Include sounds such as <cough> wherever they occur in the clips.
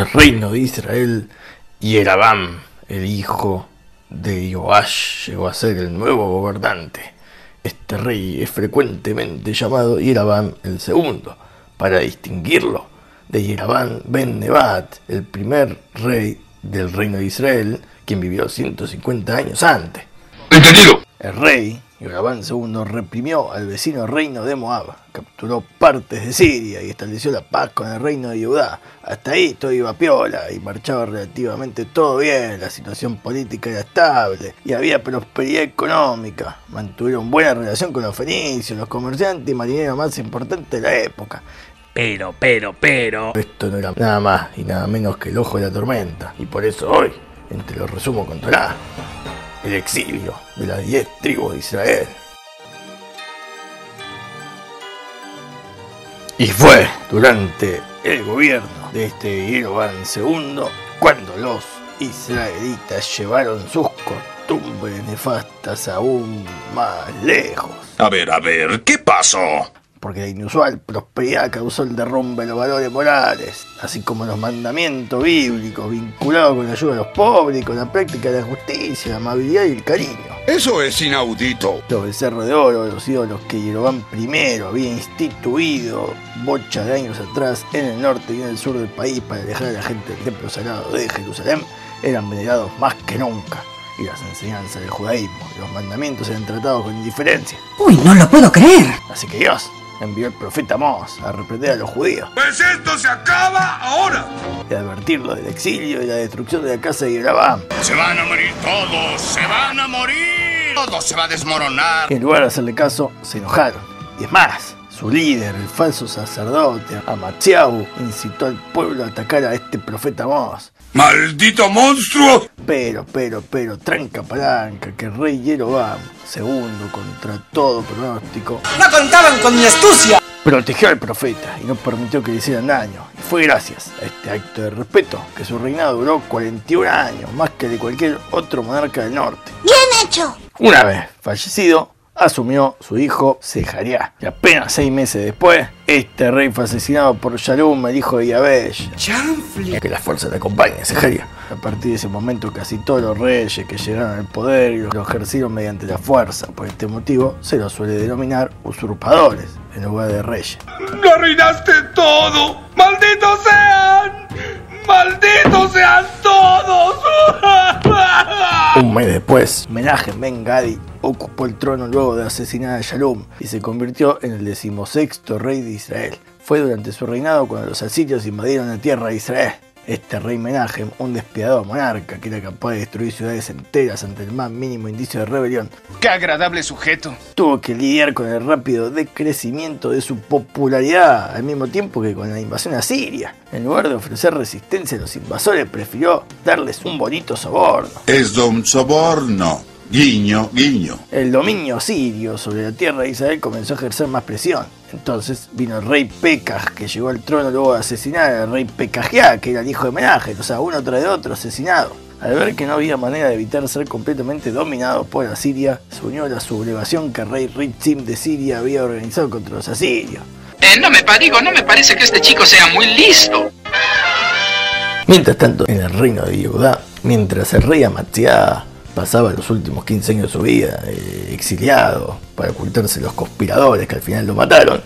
el reino de Israel, Yerabam, el hijo de Joash, llegó a ser el nuevo gobernante. Este rey es frecuentemente llamado Yerabam el segundo, para distinguirlo de Yerabam ben Nebat, el primer rey del reino de Israel, quien vivió 150 años antes. Entendido. El rey, Yerabán II, reprimió al vecino reino de Moab, capturó partes de Siria y estableció la paz con el reino de Judá. Hasta ahí todo iba piola y marchaba relativamente todo bien, la situación política era estable y había prosperidad económica. Mantuvieron buena relación con los fenicios, los comerciantes y marineros más importantes de la época. Pero, pero, pero. Esto no era nada más y nada menos que el ojo de la tormenta. Y por eso hoy, entre los resumo con Torah, el exilio de las diez tribus de Israel. Y fue durante el gobierno de este Jeroboam II cuando los israelitas llevaron sus costumbres nefastas aún más lejos. A ver, a ver, ¿qué pasó? Porque la inusual prosperidad causó el derrumbe de los valores morales, así como los mandamientos bíblicos vinculados con la ayuda a los pobres y con la práctica de la justicia, la amabilidad y el cariño. Eso es inaudito. Los becerros de oro, los ídolos que Jeroboam I había instituido bocha de años atrás en el norte y en el sur del país para alejar a la gente del templo sagrado de Jerusalén, eran venerados más que nunca y las enseñanzas del judaísmo y los mandamientos eran tratados con indiferencia. Uy, no lo puedo creer. Así que Dios envió el profeta Mos a reprender a los judíos Pues esto se acaba ahora. y advertirlos del exilio y la destrucción de la casa de Jeroboam. Se van a morir todos, se van a morir. Todo se va a desmoronar. En lugar de hacerle caso, se enojaron. Y es más, su líder, el falso sacerdote Amatziau, incitó al pueblo a atacar a este profeta Mos. ¡Maldito monstruo! Pero, pero, pero, tranca palanca, que el rey Jeroboam, segundo contra todo pronóstico, No contaban con mi astucia. protegió al profeta y no permitió que le hicieran daño. Y fue gracias a este acto de respeto que su reinado duró 41 años, más que de cualquier otro monarca del norte. Bien hecho. Una vez fallecido, asumió su hijo Sejaría. Y apenas seis meses después, este rey fue asesinado por Shalom, el hijo de Yabesh. Que la fuerza te acompañe, Sejaría. A partir de ese momento, casi todos los reyes que llegaron al poder y lo ejercieron mediante la fuerza. Por este motivo, se los suele denominar usurpadores en lugar de reyes. ¡Lo arruinaste todo! ¡Malditos sean! ¡Malditos sean todos! Un mes después, Menachem Ben Gadi ocupó el trono luego de asesinar a Shalom y se convirtió en el decimosexto rey de Israel. Fue durante su reinado cuando los asirios invadieron la tierra de Israel. Este rey Menachem, un despiadado monarca que era capaz de destruir ciudades enteras ante el más mínimo indicio de rebelión, ¡Qué agradable sujeto! tuvo que lidiar con el rápido decrecimiento de su popularidad al mismo tiempo que con la invasión a Siria. En lugar de ofrecer resistencia a los invasores, prefirió darles un bonito soborno. Es un soborno. Guiño, guiño. El dominio sirio sobre la tierra de Israel comenzó a ejercer más presión. Entonces vino el rey Pekaj, que llegó al trono luego de asesinar al rey Pekajiá, que era el hijo de Menachem, o sea, uno tras de otro asesinado. Al ver que no había manera de evitar ser completamente dominado por Asiria, se unió a la sublevación que el rey Ritzim de Siria había organizado contra los asirios. Eh, no me digo, no me parece que este chico sea muy listo. Mientras tanto, en el reino de Judá, mientras el rey Amaziah pasaba los últimos 15 años de su vida eh, exiliado para ocultarse los conspiradores que al final lo mataron,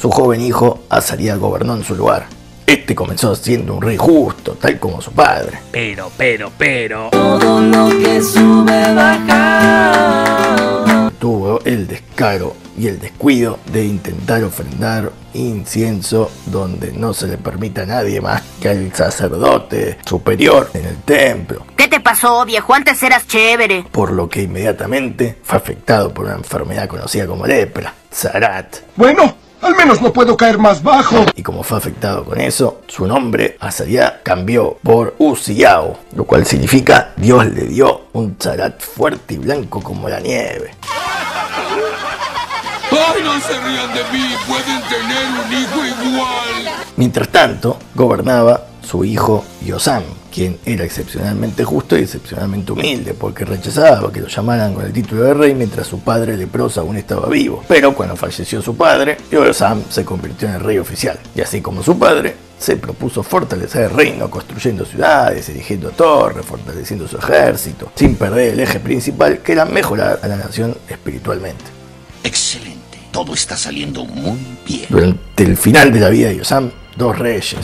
su joven hijo Azarías gobernó en su lugar. Este comenzó siendo un rey justo, tal como su padre. Pero, pero, pero. Todo lo que sube baja. Tuvo el descaro y el descuido de intentar ofrendar incienso donde no se le permita a nadie más que al sacerdote superior en el templo. ¿Qué te pasó, viejo? Antes eras chévere. por lo que inmediatamente fue afectado por una enfermedad conocida como lepra, Zarat. Bueno, al menos no puedo caer más bajo. Y como fue afectado con eso, su nombre Azaria cambió por Uziao, lo cual significa Dios le dio un Zarat fuerte y blanco como la nieve. ¡Ay, no se rían de mí! ¡Pueden tener un hijo igual! Mientras tanto, gobernaba su hijo Yosam, quien era excepcionalmente justo y excepcionalmente humilde, porque rechazaba que lo llamaran con el título de rey mientras su padre leproso aún estaba vivo. Pero cuando falleció su padre, Yosam se convirtió en el rey oficial, y así como su padre, se propuso fortalecer el reino construyendo ciudades, erigiendo torres, fortaleciendo su ejército, sin perder el eje principal que era mejorar a la nación espiritualmente. Excelente. Todo está saliendo muy bien. Durante el final de la vida de Yosam, dos reyes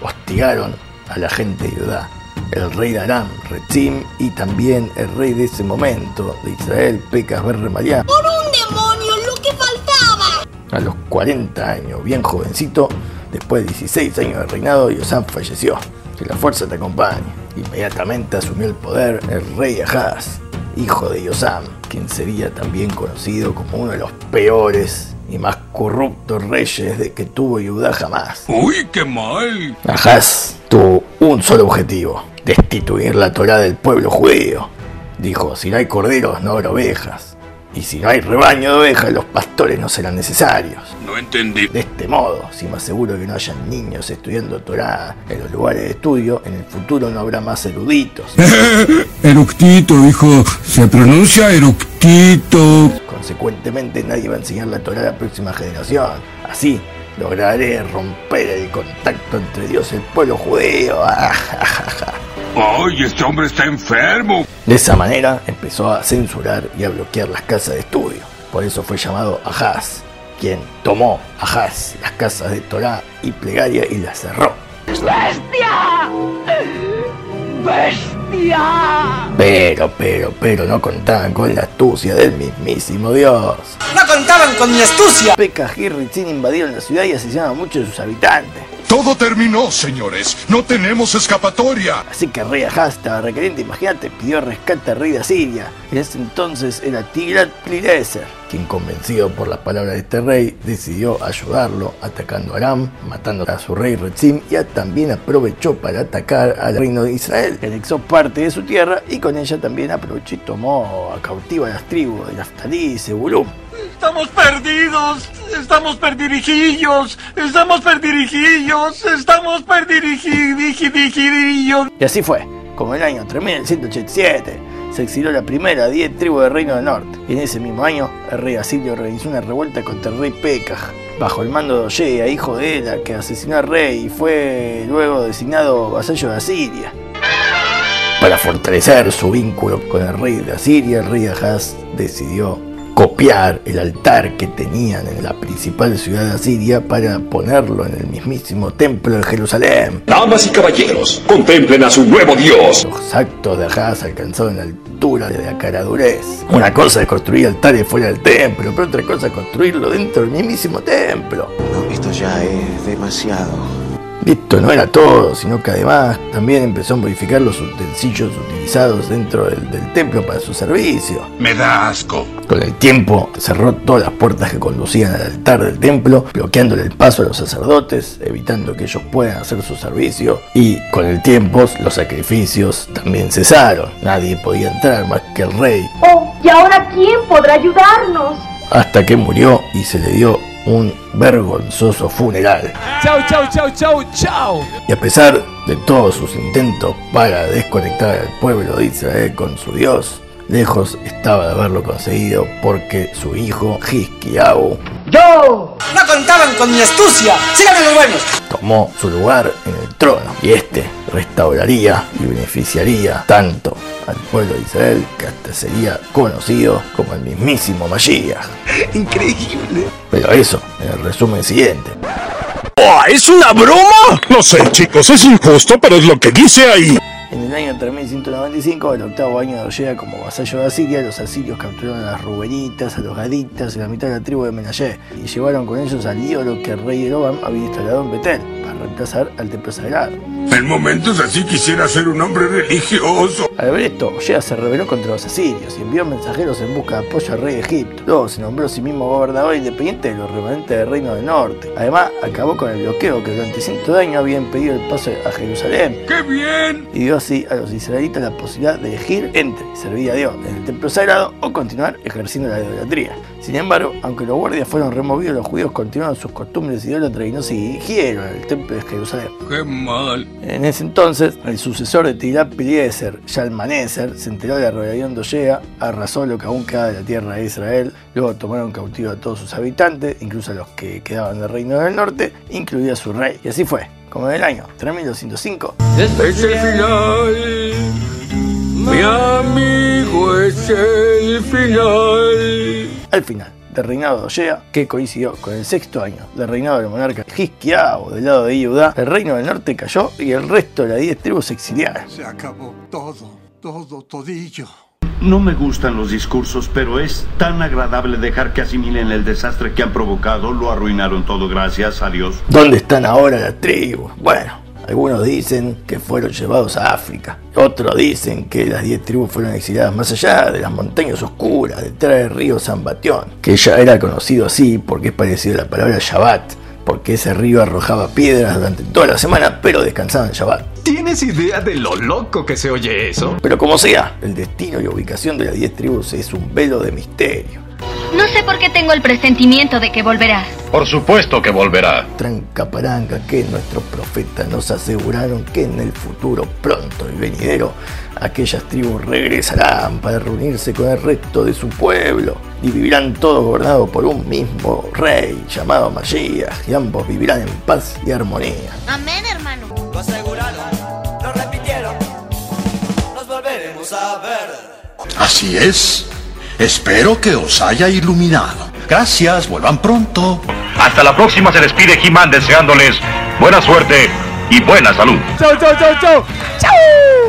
hostigaron a la gente de Judá. El rey de Aram, Rezim, y también el rey de ese momento de Israel, Pecas Ben Remaliah. ¡Por un demonio, lo que faltaba! A los 40 años, bien jovencito, después de 16 años de reinado, Yosam falleció. Que la fuerza te acompañe. Inmediatamente asumió el poder el rey Ahaz, hijo de Yosam, quien sería también conocido como uno de los peores y más corruptos reyes de que tuvo Judá jamás. Uy, qué mal. Ahaz tuvo un solo objetivo, destituir la Torá del pueblo judío. Dijo, si no hay corderos, no habrá ovejas. Y si no hay rebaño de ovejas, los pastores no serán necesarios. No entendí. De este modo, si me aseguro que no hayan niños estudiando Torá en los lugares de estudio, en el futuro no habrá más eruditos. <laughs> Eructito, hijo. Se pronuncia eructito. Consecuentemente, nadie va a enseñar la Torá a la próxima generación. Así, lograré romper el contacto entre Dios y el pueblo judío. <laughs> Ay, este hombre está enfermo. De esa manera empezó a censurar y a bloquear las casas de estudio. Por eso fue llamado Ahaz, quien tomó Ahaz las casas de Torá y plegaria y las cerró. Pero, pero, pero no contaban con la astucia del mismísimo Dios. No contaban con mi astucia. Pekah y Ritzin invadieron la ciudad y asesinaron a muchos de sus habitantes. Todo terminó, señores. No tenemos escapatoria. Así que rey Ahaz estaba requeriente, imagínate, pidió rescate al rey de Asiria. En ese entonces era Tiglat-Pileser, quien convencido por las palabras de este rey, decidió ayudarlo atacando a Aram, matando a su rey Rezim y a- también aprovechó para atacar al reino de Israel, que anexó parte de su tierra y con ella también aprovechó y tomó a cautiva las tribus de Naftalí y Zebulún. Estamos perdidos, estamos perdirijillos, estamos perdirijillos, estamos perdirijillos. Y así fue, como en el año 3187 se exilió la primera 10 tribus del Reino del Norte. En ese mismo año, el rey Asirio organizó una revuelta contra el rey Pekah, bajo el mando de Ollea, hijo de Ela, que asesinó al rey y fue luego designado vasallo de Asiria. Para fortalecer su vínculo con el rey de Asiria, el rey Ahaz decidió copiar el altar que tenían en la principal ciudad de Asiria para ponerlo en el mismísimo templo de Jerusalén. Damas y caballeros, contemplen a su nuevo dios. Los actos de Ahaz alcanzaron la altura de la caradurez. Una cosa es construir altares fuera del templo, pero otra cosa es construirlo dentro del mismísimo templo. Esto ya es demasiado. Esto no era todo, sino que además también empezó a modificar los utensilios utilizados dentro del, del templo para su servicio. Me da asco. Con el tiempo cerró todas las puertas que conducían al altar del templo, bloqueándole el paso a los sacerdotes, evitando que ellos puedan hacer su servicio. Y con el tiempo los sacrificios también cesaron. Nadie podía entrar más que el rey. Oh, ¿y ahora quién podrá ayudarnos? Hasta que murió y se le dio un vergonzoso funeral. Chau, chau, chau, chau, chau. Y a pesar de todos sus intentos para desconectar al pueblo de Israel con su Dios, lejos estaba de haberlo conseguido porque su hijo Hiskiau ¡Yo! No contaban con mi astucia. Síganme los buenos. tomó su lugar en el trono y este restauraría y beneficiaría tanto al pueblo de Israel que hasta sería conocido como el mismísimo Mashiach. Increíble. Pero eso en el resumen siguiente. ¿Es una broma? No sé, chicos, es injusto, pero es lo que dice ahí. En el año 3195, el octavo año de Ollea como vasallo de Asiria, los asirios capturaron a las Rubenitas, a los Gaditas y la mitad de la tribu de Menashe y llevaron con ellos al ídolo que el rey Erobam había instalado en Betel para reemplazar al templo sagrado. En momentos así quisiera ser un hombre religioso. Al ver esto, Ollea se rebeló contra los asirios y envió mensajeros en busca de apoyo al rey de Egipto. Luego se nombró a sí mismo gobernador independiente de los remanentes del Reino del Norte. Además, acabó con el bloqueo que durante cientos de años había impedido el paso a Jerusalén ¡Qué bien! y dio así a los israelitas la posibilidad de elegir entre servir a Dios en el templo sagrado o continuar ejerciendo la idolatría. Sin embargo, aunque los guardias fueron removidos, los judíos continuaron sus costumbres idólatras y no se dirigieron al templo de Jerusalén. ¡Qué mal! En ese entonces, el sucesor de Tiglat-Pileser, Shalmaneser, se enteró de la rebelión de Ollea, arrasó lo que aún quedaba de la tierra de Israel, luego tomaron cautivo a todos sus habitantes, incluso a los que quedaban del reino del norte, incluido a su rey. Y así fue, como en el año 3205. Es el final. Mi amigo es el final. Al final del reinado de Ollea, que coincidió con el sexto año del reinado del monarca Hisquiao del lado de Judá, el reino del norte cayó y el resto de las diez tribus se exiliaron. Se acabó todo, todo, todillo. No me gustan los discursos, pero es tan agradable dejar que asimilen el desastre que han provocado. Lo arruinaron todo, gracias a Dios. ¿Dónde están ahora las tribus? Bueno, algunos dicen que fueron llevados a África. Otros dicen que las diez tribus fueron exiliadas más allá de las montañas oscuras, detrás del río San Batión, que ya era conocido así porque es parecido a la palabra Shabbat, porque ese río arrojaba piedras durante toda la semana, pero descansaba en Shabbat. ¿Tienes idea de lo loco que se oye eso? Pero como sea, el destino y ubicación de las diez tribus es un velo de misterio. No sé por qué tengo el presentimiento de que volverás. Por supuesto que volverá. Tranca paranga que nuestros profetas nos aseguraron que en el futuro pronto y venidero aquellas tribus regresarán para reunirse con el resto de su pueblo y vivirán todos gobernados por un mismo rey llamado Mashiach y ambos vivirán en paz y armonía. Amén, hermano. Lo aseguraron, lo repitieron. Nos volveremos a ver. Así es. Espero que os haya iluminado. Gracias, vuelvan pronto. Hasta la próxima se despide He-Man deseándoles buena suerte y buena salud. ¡Chau, chau, chau, chau! ¡Chau!